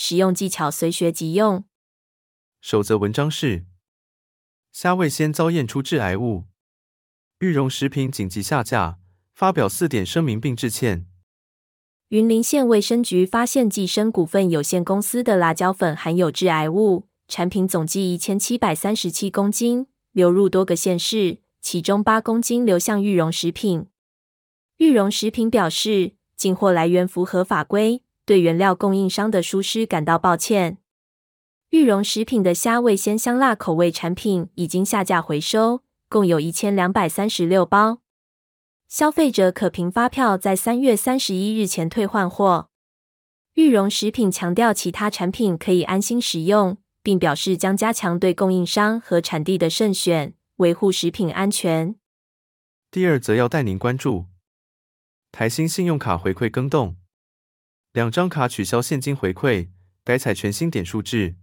实用技巧随学即用。首则文章是：虾味先遭验出致癌物，玉荣食品紧急下架，发表四点声明并致歉。云林县卫生局发现济生股份有限公司的辣椒粉含有致癌物，产品总计一千七百三十七公斤，流入多个县市，其中八公斤流向玉荣食品。玉荣食品表示，进货来源符合法规，对原料供应商的疏失感到抱歉。玉荣食品的虾味鲜香辣口味产品已经下架回收，共有一千两百三十六包。消费者可凭发票在三月三十一日前退换货。玉荣食品强调，其他产品可以安心使用，并表示将加强对供应商和产地的慎选，维护食品安全。第二则要带您关注。台新信用卡回馈更动，两张卡取消现金回馈，改采全新点数制。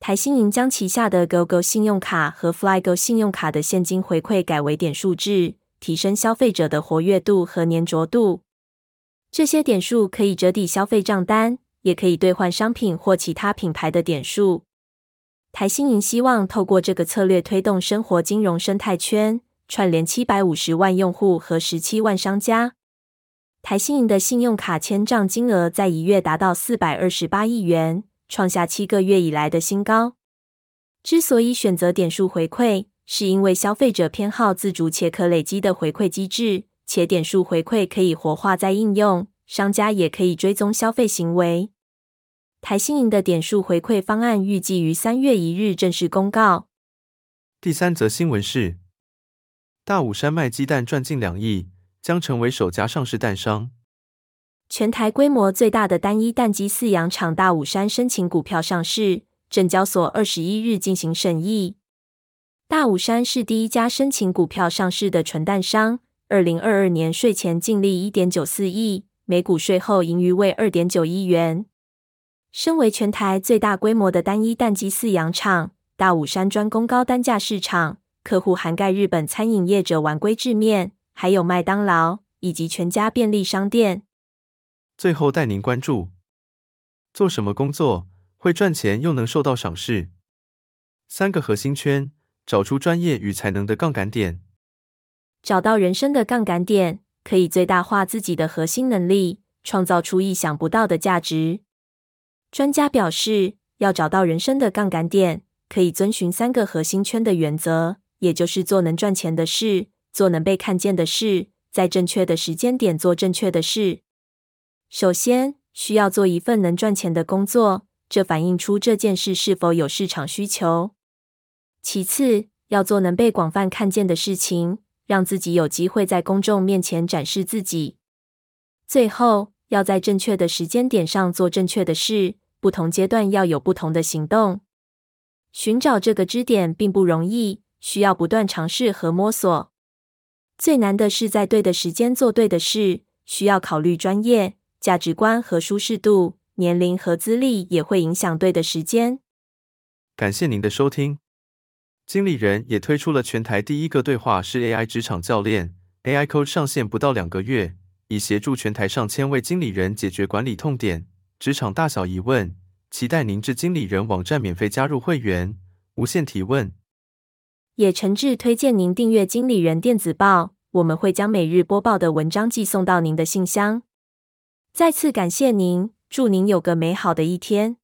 台新银将旗下的 GoGo 信用卡和 FlyGo 信用卡的现金回馈改为点数制，提升消费者的活跃度和粘着度。这些点数可以折抵消费账单，也可以兑换商品或其他品牌的点数。台新银希望透过这个策略推动生活金融生态圈，串联七百五十万用户和十七万商家。台新银的信用卡签账金额在一月达到四百二十八亿元，创下七个月以来的新高。之所以选择点数回馈，是因为消费者偏好自主且可累积的回馈机制，且点数回馈可以活化再应用，商家也可以追踪消费行为。台新银的点数回馈方案预计于三月一日正式公告。第三则新闻是，大武山卖鸡蛋赚近两亿。将成为首家上市蛋商。全台规模最大的单一蛋鸡饲养场大武山申请股票上市，证交所二十一日进行审议。大武山是第一家申请股票上市的纯蛋商。二零二二年税前净利一点九四亿，每股税后盈余为二点九亿元。身为全台最大规模的单一蛋鸡饲养场，大武山专攻高单价市场，客户涵盖日本餐饮业者丸龟制面。还有麦当劳以及全家便利商店。最后带您关注：做什么工作会赚钱又能受到赏识？三个核心圈，找出专业与才能的杠杆点。找到人生的杠杆点，可以最大化自己的核心能力，创造出意想不到的价值。专家表示，要找到人生的杠杆点，可以遵循三个核心圈的原则，也就是做能赚钱的事。做能被看见的事，在正确的时间点做正确的事。首先，需要做一份能赚钱的工作，这反映出这件事是否有市场需求。其次，要做能被广泛看见的事情，让自己有机会在公众面前展示自己。最后，要在正确的时间点上做正确的事，不同阶段要有不同的行动。寻找这个支点并不容易，需要不断尝试和摸索。最难的是在对的时间做对的事，需要考虑专业、价值观和舒适度，年龄和资历也会影响对的时间。感谢您的收听。经理人也推出了全台第一个对话式 AI 职场教练，AI Coach 上线不到两个月，已协助全台上千位经理人解决管理痛点、职场大小疑问。期待您至经理人网站免费加入会员，无限提问。也诚挚推荐您订阅经理人电子报，我们会将每日播报的文章寄送到您的信箱。再次感谢您，祝您有个美好的一天。